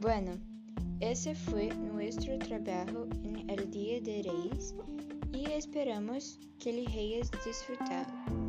Bueno, esse foi nosso trabalho en el dia de Reis e esperamos que lhe hayas disfrutado.